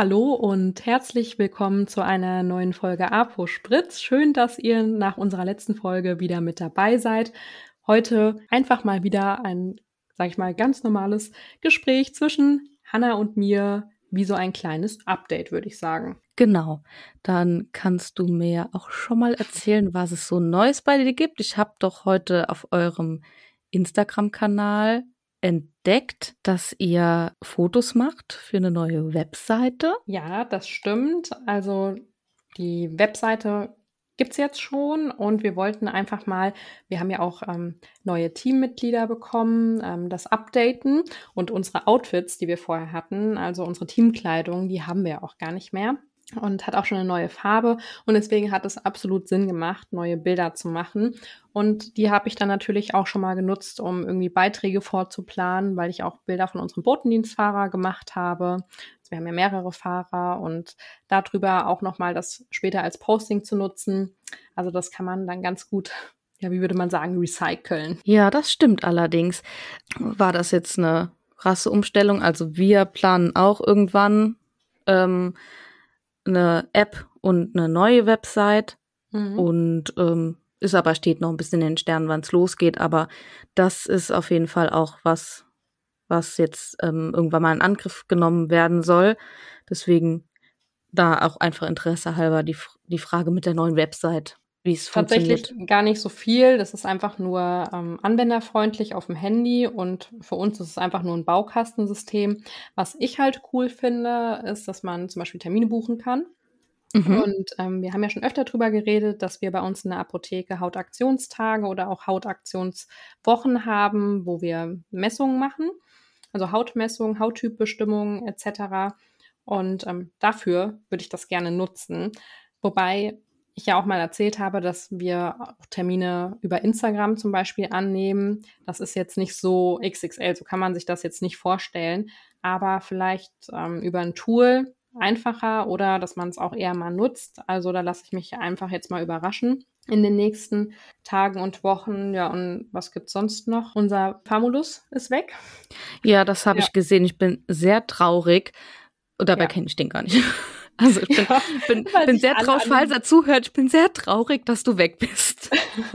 Hallo und herzlich willkommen zu einer neuen Folge APO Spritz. Schön, dass ihr nach unserer letzten Folge wieder mit dabei seid. Heute einfach mal wieder ein, sag ich mal, ganz normales Gespräch zwischen Hanna und mir, wie so ein kleines Update, würde ich sagen. Genau. Dann kannst du mir auch schon mal erzählen, was es so Neues bei dir gibt. Ich habe doch heute auf eurem Instagram-Kanal entdeckt, dass ihr Fotos macht für eine neue Webseite. Ja, das stimmt. Also die Webseite gibt es jetzt schon und wir wollten einfach mal, wir haben ja auch ähm, neue Teammitglieder bekommen, ähm, das updaten und unsere Outfits, die wir vorher hatten, also unsere Teamkleidung, die haben wir auch gar nicht mehr und hat auch schon eine neue Farbe und deswegen hat es absolut Sinn gemacht, neue Bilder zu machen und die habe ich dann natürlich auch schon mal genutzt, um irgendwie Beiträge vorzuplanen, weil ich auch Bilder von unserem Botendienstfahrer gemacht habe. Also wir haben ja mehrere Fahrer und darüber auch nochmal das später als Posting zu nutzen. Also das kann man dann ganz gut ja, wie würde man sagen, recyceln. Ja, das stimmt allerdings. War das jetzt eine krasse Umstellung? Also wir planen auch irgendwann ähm, eine App und eine neue Website mhm. und ähm, ist aber steht noch ein bisschen in den Sternen, wann es losgeht. Aber das ist auf jeden Fall auch was, was jetzt ähm, irgendwann mal in Angriff genommen werden soll. Deswegen da auch einfach Interesse halber die, die Frage mit der neuen Website. Wie es Tatsächlich gar nicht so viel. Das ist einfach nur ähm, anwenderfreundlich auf dem Handy und für uns ist es einfach nur ein Baukastensystem. Was ich halt cool finde, ist, dass man zum Beispiel Termine buchen kann. Mhm. Und ähm, wir haben ja schon öfter darüber geredet, dass wir bei uns in der Apotheke Hautaktionstage oder auch Hautaktionswochen haben, wo wir Messungen machen. Also Hautmessungen, Hauttypbestimmungen etc. Und ähm, dafür würde ich das gerne nutzen. Wobei ich ja auch mal erzählt habe, dass wir auch Termine über Instagram zum Beispiel annehmen. Das ist jetzt nicht so XXL, so kann man sich das jetzt nicht vorstellen. Aber vielleicht ähm, über ein Tool, einfacher oder dass man es auch eher mal nutzt. Also da lasse ich mich einfach jetzt mal überraschen in den nächsten Tagen und Wochen. Ja, und was gibt's sonst noch? Unser Famulus ist weg. Ja, das habe ja. ich gesehen. Ich bin sehr traurig. Und dabei ja. kenne ich den gar nicht. Also ich bin, ja, bin, bin sehr traurig, falls er zuhört, ich bin sehr traurig, dass du weg bist.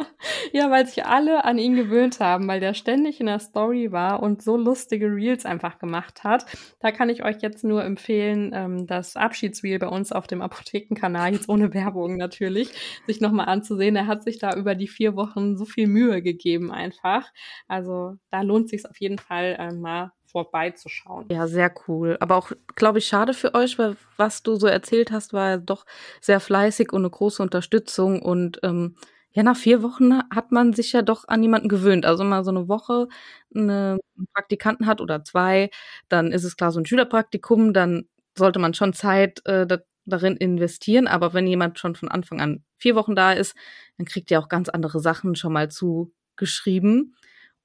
ja, weil sich alle an ihn gewöhnt haben, weil der ständig in der Story war und so lustige Reels einfach gemacht hat. Da kann ich euch jetzt nur empfehlen, ähm, das Abschiedsreel bei uns auf dem Apothekenkanal, jetzt ohne Werbung natürlich, sich nochmal anzusehen. Er hat sich da über die vier Wochen so viel Mühe gegeben einfach. Also da lohnt sich auf jeden Fall äh, mal vorbeizuschauen. Ja, sehr cool. Aber auch, glaube ich, schade für euch, weil was du so erzählt hast, war ja doch sehr fleißig und eine große Unterstützung. Und ähm, ja, nach vier Wochen hat man sich ja doch an jemanden gewöhnt. Also mal so eine Woche eine, einen Praktikanten hat oder zwei, dann ist es klar so ein Schülerpraktikum, dann sollte man schon Zeit äh, da, darin investieren. Aber wenn jemand schon von Anfang an vier Wochen da ist, dann kriegt ihr auch ganz andere Sachen schon mal zugeschrieben.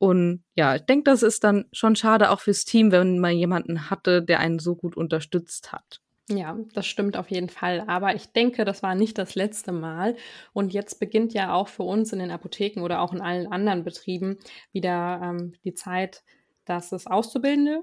Und ja, ich denke, das ist dann schon schade auch fürs Team, wenn man jemanden hatte, der einen so gut unterstützt hat. Ja, das stimmt auf jeden Fall. Aber ich denke, das war nicht das letzte Mal. Und jetzt beginnt ja auch für uns in den Apotheken oder auch in allen anderen Betrieben wieder ähm, die Zeit, dass es Auszubildende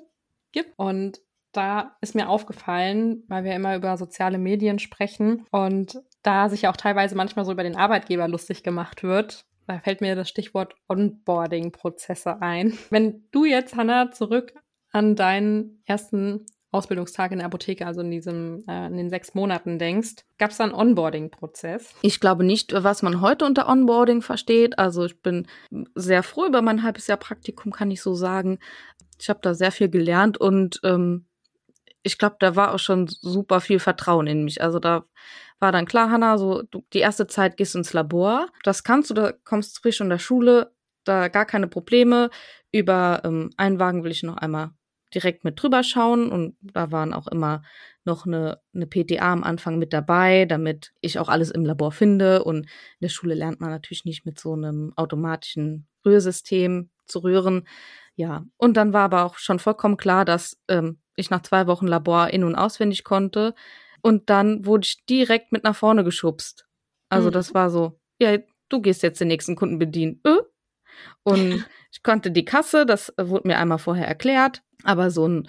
gibt. Und da ist mir aufgefallen, weil wir immer über soziale Medien sprechen und da sich auch teilweise manchmal so über den Arbeitgeber lustig gemacht wird, da fällt mir das Stichwort Onboarding-Prozesse ein. Wenn du jetzt, Hanna, zurück an deinen ersten Ausbildungstag in der Apotheke, also in diesem, äh, in den sechs Monaten denkst, gab es da einen Onboarding-Prozess? Ich glaube nicht, was man heute unter Onboarding versteht. Also ich bin sehr froh über mein halbes Jahr Praktikum, kann ich so sagen. Ich habe da sehr viel gelernt und ähm, ich glaube, da war auch schon super viel Vertrauen in mich. Also da war dann klar, Hanna, so du, die erste Zeit gehst ins Labor. Das kannst du, da kommst frisch von der Schule, da gar keine Probleme. Über ähm, einen Wagen will ich noch einmal direkt mit drüber schauen und da waren auch immer noch eine, eine PTA am Anfang mit dabei, damit ich auch alles im Labor finde. Und in der Schule lernt man natürlich nicht mit so einem automatischen Rührsystem zu rühren. Ja, und dann war aber auch schon vollkommen klar, dass ähm, ich nach zwei Wochen Labor in- und auswendig konnte. Und dann wurde ich direkt mit nach vorne geschubst. Also mhm. das war so, ja, du gehst jetzt den nächsten Kunden bedienen. Äh? Und ich konnte die Kasse, das wurde mir einmal vorher erklärt, aber so ein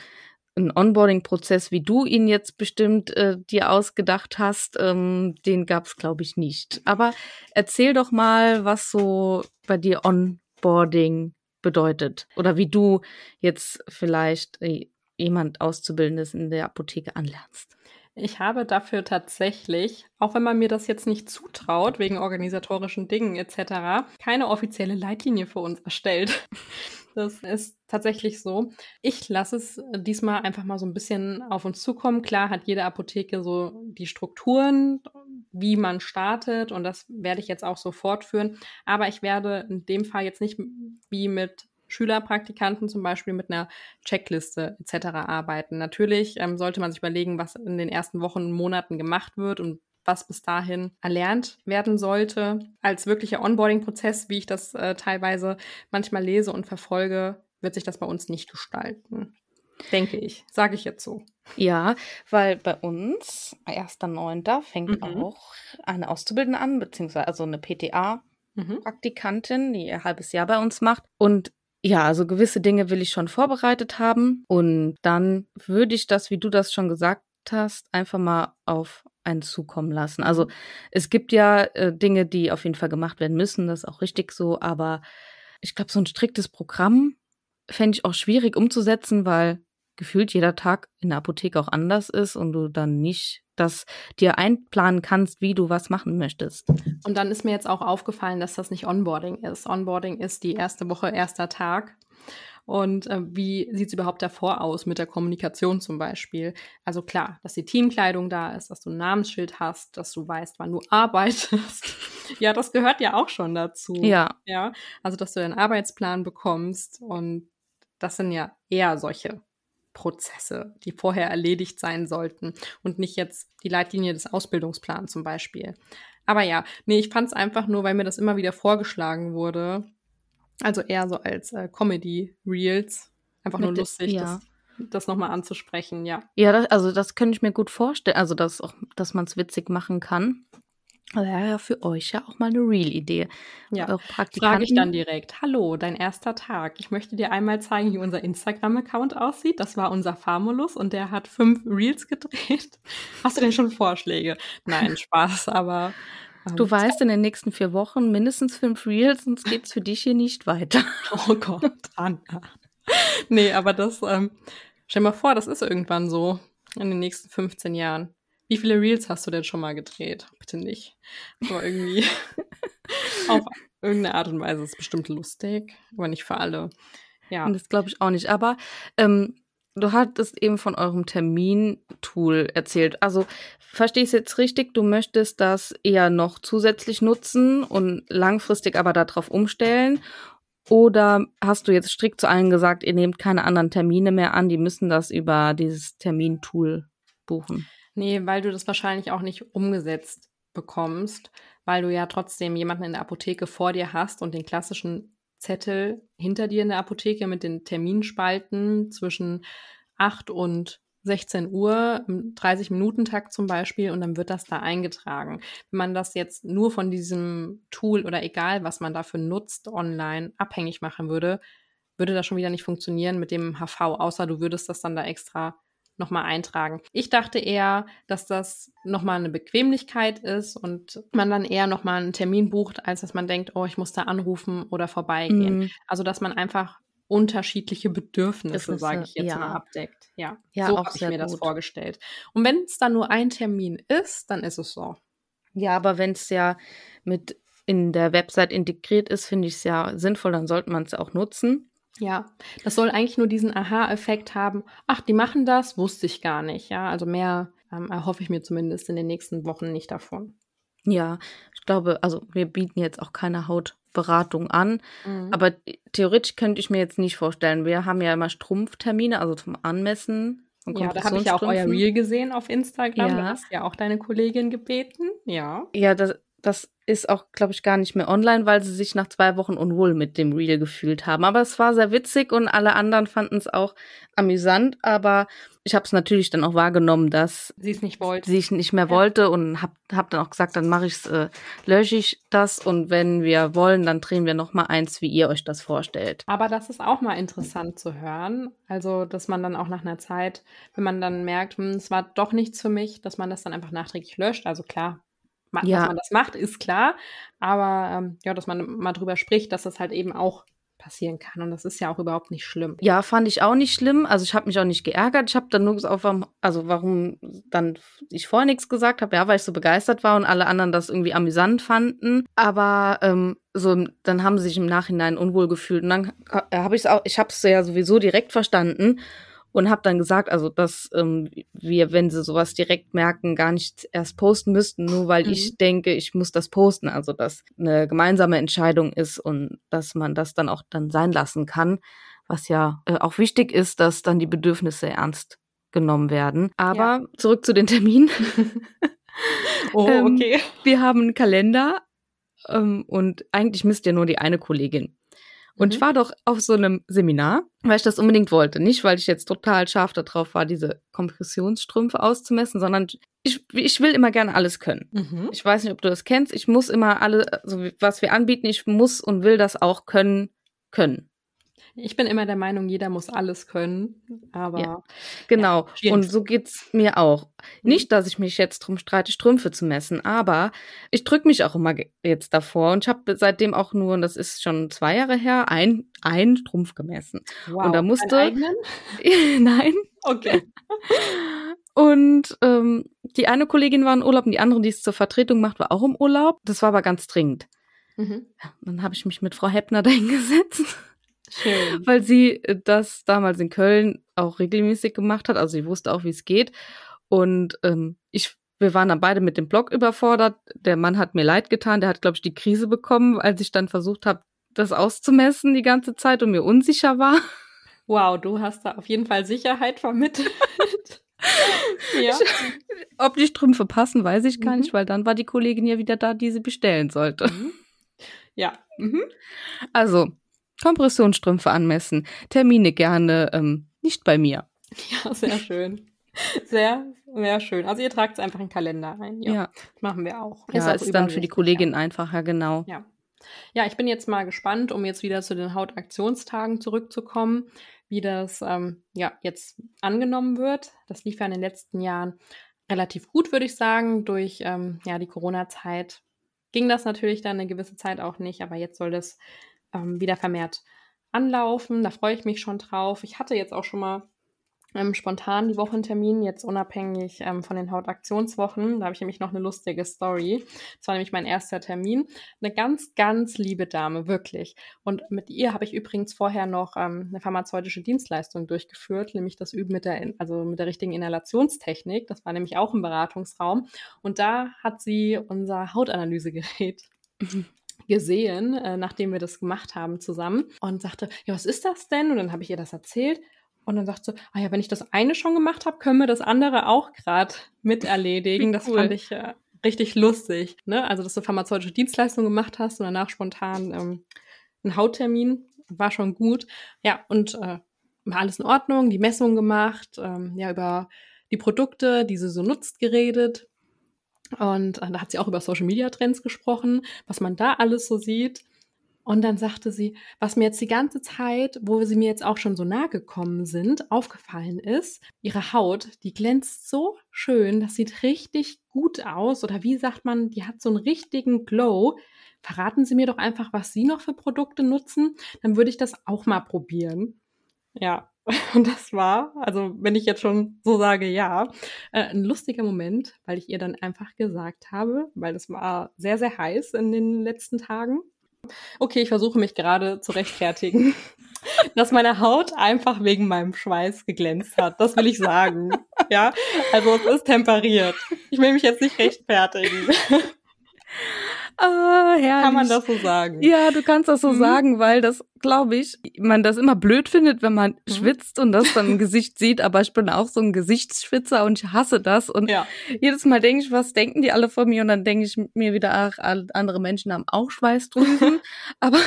ein Onboarding-Prozess, wie du ihn jetzt bestimmt äh, dir ausgedacht hast, ähm, den gab es, glaube ich, nicht. Aber erzähl doch mal, was so bei dir Onboarding bedeutet oder wie du jetzt vielleicht äh, jemand Auszubildendes in der Apotheke anlernst. Ich habe dafür tatsächlich, auch wenn man mir das jetzt nicht zutraut, wegen organisatorischen Dingen etc., keine offizielle Leitlinie für uns erstellt. Das ist tatsächlich so. Ich lasse es diesmal einfach mal so ein bisschen auf uns zukommen. Klar hat jede Apotheke so die Strukturen, wie man startet und das werde ich jetzt auch so fortführen. Aber ich werde in dem Fall jetzt nicht wie mit Schülerpraktikanten zum Beispiel mit einer Checkliste etc. arbeiten. Natürlich ähm, sollte man sich überlegen, was in den ersten Wochen und Monaten gemacht wird und was bis dahin erlernt werden sollte. Als wirklicher Onboarding-Prozess, wie ich das äh, teilweise manchmal lese und verfolge, wird sich das bei uns nicht gestalten. Denke ich, sage ich jetzt so. Ja, weil bei uns, 1.9. fängt mhm. auch eine Auszubildende an, beziehungsweise also eine PTA-Praktikantin, mhm. die ein halbes Jahr bei uns macht. Und ja, also gewisse Dinge will ich schon vorbereitet haben. Und dann würde ich das, wie du das schon gesagt hast, einfach mal auf einen zukommen lassen. Also es gibt ja äh, Dinge, die auf jeden Fall gemacht werden müssen, das ist auch richtig so, aber ich glaube, so ein striktes Programm fände ich auch schwierig umzusetzen, weil gefühlt jeder Tag in der Apotheke auch anders ist und du dann nicht das dir einplanen kannst, wie du was machen möchtest. Und dann ist mir jetzt auch aufgefallen, dass das nicht Onboarding ist. Onboarding ist die erste Woche, erster Tag. Und äh, wie sieht es überhaupt davor aus mit der Kommunikation zum Beispiel? Also klar, dass die Teamkleidung da ist, dass du ein Namensschild hast, dass du weißt, wann du arbeitest. ja, das gehört ja auch schon dazu. Ja. Ja. Also, dass du deinen Arbeitsplan bekommst. Und das sind ja eher solche Prozesse, die vorher erledigt sein sollten und nicht jetzt die Leitlinie des Ausbildungsplans zum Beispiel. Aber ja, nee, ich fand es einfach nur, weil mir das immer wieder vorgeschlagen wurde, also eher so als äh, Comedy-Reels. Einfach Mit nur lustig, ja. das, das nochmal anzusprechen, ja. Ja, das, also das könnte ich mir gut vorstellen, also dass, auch, dass man es witzig machen kann. Aber ja, für euch ja auch mal eine Real-Idee. Ja, frage ich dann direkt. Hallo, dein erster Tag. Ich möchte dir einmal zeigen, wie unser Instagram-Account aussieht. Das war unser Famulus und der hat fünf Reels gedreht. Hast du denn schon Vorschläge? Nein, Spaß, aber Du ähm, weißt, in den nächsten vier Wochen mindestens fünf Reels, sonst geht's für dich hier nicht weiter. Oh Gott, Anna. Nee, aber das, ähm, stell mal vor, das ist irgendwann so in den nächsten 15 Jahren. Wie viele Reels hast du denn schon mal gedreht? Bitte nicht. Aber irgendwie auf irgendeine Art und Weise ist es bestimmt lustig, aber nicht für alle. Ja. Und das glaube ich auch nicht. Aber ähm, Du hattest eben von eurem Termintool erzählt. Also verstehe ich es jetzt richtig, du möchtest das eher noch zusätzlich nutzen und langfristig aber darauf umstellen? Oder hast du jetzt strikt zu allen gesagt, ihr nehmt keine anderen Termine mehr an, die müssen das über dieses Termintool buchen? Nee, weil du das wahrscheinlich auch nicht umgesetzt bekommst, weil du ja trotzdem jemanden in der Apotheke vor dir hast und den klassischen Zettel hinter dir in der Apotheke mit den Terminspalten zwischen 8 und 16 Uhr im 30-Minuten-Takt zum Beispiel und dann wird das da eingetragen. Wenn man das jetzt nur von diesem Tool oder egal, was man dafür nutzt, online abhängig machen würde, würde das schon wieder nicht funktionieren mit dem HV, außer du würdest das dann da extra nochmal eintragen. Ich dachte eher, dass das nochmal eine Bequemlichkeit ist und man dann eher nochmal einen Termin bucht, als dass man denkt, oh, ich muss da anrufen oder vorbeigehen. Mhm. Also, dass man einfach unterschiedliche Bedürfnisse, sage ich jetzt ja. mal, abdeckt. Ja, ja so habe ich mir gut. das vorgestellt. Und wenn es dann nur ein Termin ist, dann ist es so. Ja, aber wenn es ja mit in der Website integriert ist, finde ich es ja sinnvoll, dann sollte man es auch nutzen. Ja, das soll eigentlich nur diesen Aha-Effekt haben. Ach, die machen das, wusste ich gar nicht. Ja, also mehr ähm, erhoffe ich mir zumindest in den nächsten Wochen nicht davon. Ja, ich glaube, also wir bieten jetzt auch keine Hautberatung an, mhm. aber theoretisch könnte ich mir jetzt nicht vorstellen. Wir haben ja immer Strumpftermine, also zum Anmessen. Ja, da habe ich ja auch euer Reel gesehen auf Instagram. Ja. Da hast ja auch deine Kollegin gebeten. Ja. Ja, das, das ist auch, glaube ich, gar nicht mehr online, weil sie sich nach zwei Wochen unwohl mit dem Reel gefühlt haben. Aber es war sehr witzig und alle anderen fanden es auch amüsant. Aber ich habe es natürlich dann auch wahrgenommen, dass sie es nicht wollte, sie es nicht mehr ja. wollte und habe hab dann auch gesagt, dann mache ich's, äh, lösche ich das und wenn wir wollen, dann drehen wir noch mal eins, wie ihr euch das vorstellt. Aber das ist auch mal interessant zu hören, also dass man dann auch nach einer Zeit, wenn man dann merkt, hm, es war doch nichts für mich, dass man das dann einfach nachträglich löscht. Also klar, ja. dass man das macht, ist klar. Aber ähm, ja, dass man mal drüber spricht, dass das halt eben auch passieren kann. Und das ist ja auch überhaupt nicht schlimm. Ja, fand ich auch nicht schlimm. Also ich habe mich auch nicht geärgert. Ich habe dann nur gesagt, also warum dann ich vorher nichts gesagt habe, ja, weil ich so begeistert war und alle anderen das irgendwie amüsant fanden. Aber ähm, so, dann haben sie sich im Nachhinein unwohl gefühlt. Und dann habe ich es auch, ich habe es ja sowieso direkt verstanden und habe dann gesagt, also dass ähm, wir, wenn sie sowas direkt merken, gar nicht erst posten müssten, nur weil mhm. ich denke, ich muss das posten. Also dass eine gemeinsame Entscheidung ist und dass man das dann auch dann sein lassen kann, was ja äh, auch wichtig ist, dass dann die Bedürfnisse ernst genommen werden. Aber ja. zurück zu den Terminen. oh, ähm, okay. Ähm, wir haben einen Kalender ähm, und eigentlich misst ja nur die eine Kollegin. Und mhm. ich war doch auf so einem Seminar, weil ich das unbedingt wollte. Nicht, weil ich jetzt total scharf darauf war, diese Kompressionsstrümpfe auszumessen, sondern ich, ich will immer gerne alles können. Mhm. Ich weiß nicht, ob du das kennst. Ich muss immer alle, also was wir anbieten, ich muss und will das auch können, können. Ich bin immer der Meinung, jeder muss alles können, aber. Ja, genau. Ja, und so geht's mir auch. Mhm. Nicht, dass ich mich jetzt drum streite, Strümpfe zu messen, aber ich drücke mich auch immer jetzt davor und ich habe seitdem auch nur, und das ist schon zwei Jahre her, ein, ein Strumpf gemessen. Wow. Und da musste. Eigenen? Nein. Okay. Und ähm, die eine Kollegin war in Urlaub und die andere, die es zur Vertretung macht, war auch im Urlaub. Das war aber ganz dringend. Mhm. Dann habe ich mich mit Frau Heppner dahingesetzt Schön. Weil sie äh, das damals in Köln auch regelmäßig gemacht hat. Also sie wusste auch, wie es geht. Und ähm, ich, wir waren dann beide mit dem Blog überfordert. Der Mann hat mir leid getan. Der hat, glaube ich, die Krise bekommen, als ich dann versucht habe, das auszumessen die ganze Zeit und mir unsicher war. Wow, du hast da auf jeden Fall Sicherheit vermittelt. ja. Ich, ob die Strümpfe passen, weiß ich gar mhm. nicht, weil dann war die Kollegin ja wieder da, die sie bestellen sollte. Mhm. Ja. Mhm. Also, Kompressionsstrümpfe anmessen. Termine gerne ähm, nicht bei mir. Ja, sehr schön. Sehr, sehr schön. Also ihr tragt es einfach in den Kalender ein. Ja. ja. Das machen wir auch. Ja, ist, also ist dann für die Kollegin ja. einfacher, genau. Ja. Ja, ich bin jetzt mal gespannt, um jetzt wieder zu den Hautaktionstagen zurückzukommen, wie das ähm, ja jetzt angenommen wird. Das lief ja in den letzten Jahren relativ gut, würde ich sagen. Durch ähm, ja, die Corona-Zeit ging das natürlich dann eine gewisse Zeit auch nicht, aber jetzt soll das ähm, wieder vermehrt anlaufen. Da freue ich mich schon drauf. Ich hatte jetzt auch schon mal ähm, spontan die Wochentermin, jetzt unabhängig ähm, von den Hautaktionswochen. Da habe ich nämlich noch eine lustige Story. Das war nämlich mein erster Termin. Eine ganz, ganz liebe Dame, wirklich. Und mit ihr habe ich übrigens vorher noch ähm, eine pharmazeutische Dienstleistung durchgeführt, nämlich das Üben mit der, also mit der richtigen Inhalationstechnik. Das war nämlich auch im Beratungsraum. Und da hat sie unser Hautanalysegerät gesehen, äh, nachdem wir das gemacht haben zusammen und sagte, ja, was ist das denn? Und dann habe ich ihr das erzählt und dann sagt sie, ah ja, wenn ich das eine schon gemacht habe, können wir das andere auch gerade mit erledigen. Das cool. fand ich äh, richtig lustig. Ne? Also, dass du pharmazeutische Dienstleistungen gemacht hast und danach spontan ähm, einen Hauttermin, war schon gut. Ja, und äh, war alles in Ordnung, die Messung gemacht, ähm, ja, über die Produkte, die sie so nutzt, geredet. Und äh, da hat sie auch über Social Media Trends gesprochen, was man da alles so sieht. Und dann sagte sie, was mir jetzt die ganze Zeit, wo sie mir jetzt auch schon so nahe gekommen sind, aufgefallen ist, ihre Haut, die glänzt so schön, das sieht richtig gut aus. Oder wie sagt man, die hat so einen richtigen Glow. Verraten Sie mir doch einfach, was Sie noch für Produkte nutzen, dann würde ich das auch mal probieren. Ja, Und das war, also wenn ich jetzt schon so sage, ja, äh, ein lustiger Moment, weil ich ihr dann einfach gesagt habe, weil es war sehr, sehr heiß in den letzten Tagen. Okay, ich versuche mich gerade zu rechtfertigen, dass meine Haut einfach wegen meinem Schweiß geglänzt hat. Das will ich sagen. Ja, also es ist temperiert. Ich will mich jetzt nicht rechtfertigen. Ah, herrlich. Kann man das so sagen? Ja, du kannst das so Mhm. sagen, weil das, glaube ich, man das immer blöd findet, wenn man Mhm. schwitzt und das dann im Gesicht sieht. Aber ich bin auch so ein Gesichtsschwitzer und ich hasse das. Und Ja. jedes Mal denke ich, was denken die alle von mir? Und dann denke ich mir wieder, ach, andere Menschen haben auch Schweißdrüsen. aber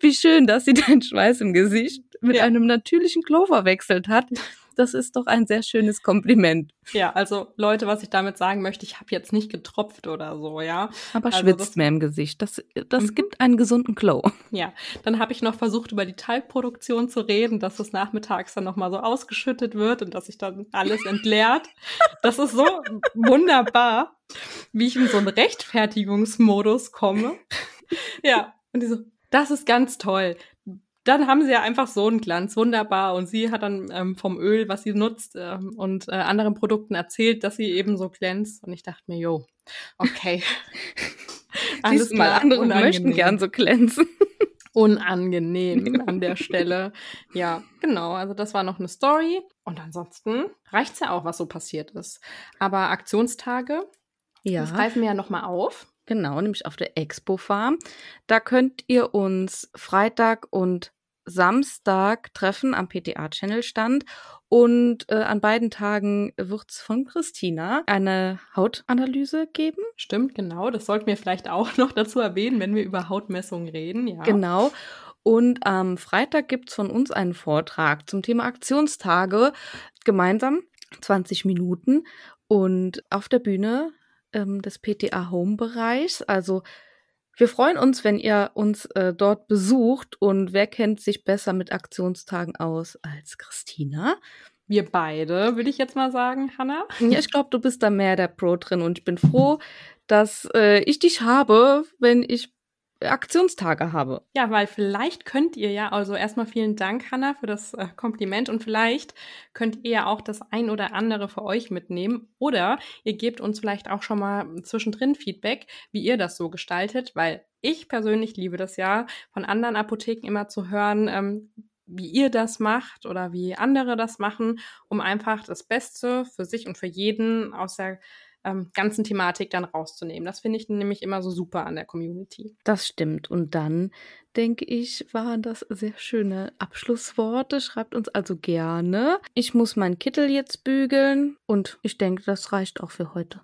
wie schön, dass sie den Schweiß im Gesicht mit Ja. einem natürlichen Glow verwechselt hat. Das ist doch ein sehr schönes Kompliment. Ja, also Leute, was ich damit sagen möchte, ich habe jetzt nicht getropft oder so, ja. Aber Also schwitzt das- mehr im Gesicht. Das, das Mhm. gibt einen gesunden Glow. Ja, dann habe ich noch versucht, über die Talgproduktion zu reden, dass es nachmittags dann nochmal so ausgeschüttet wird und dass sich dann alles entleert. Das ist so wunderbar, wie ich in so einen Rechtfertigungsmodus komme. Ja, und die so, das ist ganz toll. Dann haben sie ja einfach so einen Glanz, wunderbar. Und sie hat dann ähm, vom Öl, was sie nutzt ähm, und äh, anderen Produkten erzählt, dass sie eben so glänzt. Und ich dachte mir, jo, okay. Siehst du mal, andere möchten unangenehm gern so glänzen. unangenehm an der Stelle. Ja, genau. Also das war noch eine Story. Und ansonsten reicht's ja auch, was so passiert ist. Aber Aktionstage, das greifen wir ja nochmal auf. Genau, nämlich auf der Expo Farm. Da könnt ihr uns Freitag und Samstag treffen am PTA-Channel-Stand. Und äh, an beiden Tagen wird's von Christina eine Hautanalyse geben. Stimmt, genau. Das sollten wir vielleicht auch noch dazu erwähnen, wenn wir über Hautmessungen reden. Ja. Genau. Und am Freitag gibt's von uns einen Vortrag zum Thema Aktionstage. Gemeinsam 20 Minuten. Und auf der Bühne ähm, des PTA Home-Bereichs. Also wir freuen uns, wenn ihr uns äh, dort besucht. Und wer kennt sich besser mit Aktionstagen aus als Christina? Wir beide, würde ich jetzt mal sagen, Hanna. Ja, ich glaube, du bist da mehr der Pro drin und ich bin froh, dass äh, ich dich habe, wenn ich Aktionstage habe. Ja, weil vielleicht könnt ihr ja, also erstmal vielen Dank, Hanna, für das äh, Kompliment und vielleicht könnt ihr ja auch das ein oder andere für euch mitnehmen oder ihr gebt uns vielleicht auch schon mal zwischendrin Feedback, wie ihr das so gestaltet, weil ich persönlich liebe das ja, von anderen Apotheken immer zu hören, ähm, wie ihr das macht oder wie andere das machen, um einfach das Beste für sich und für jeden aus der ähm, ganzen Thematik dann rauszunehmen. Das finde ich nämlich immer so super an der Community. Das stimmt. Und dann, denke ich, waren das sehr schöne Abschlussworte. Schreibt uns also gerne. Ich muss meinen Kittel jetzt bügeln und ich denke, das reicht auch für heute.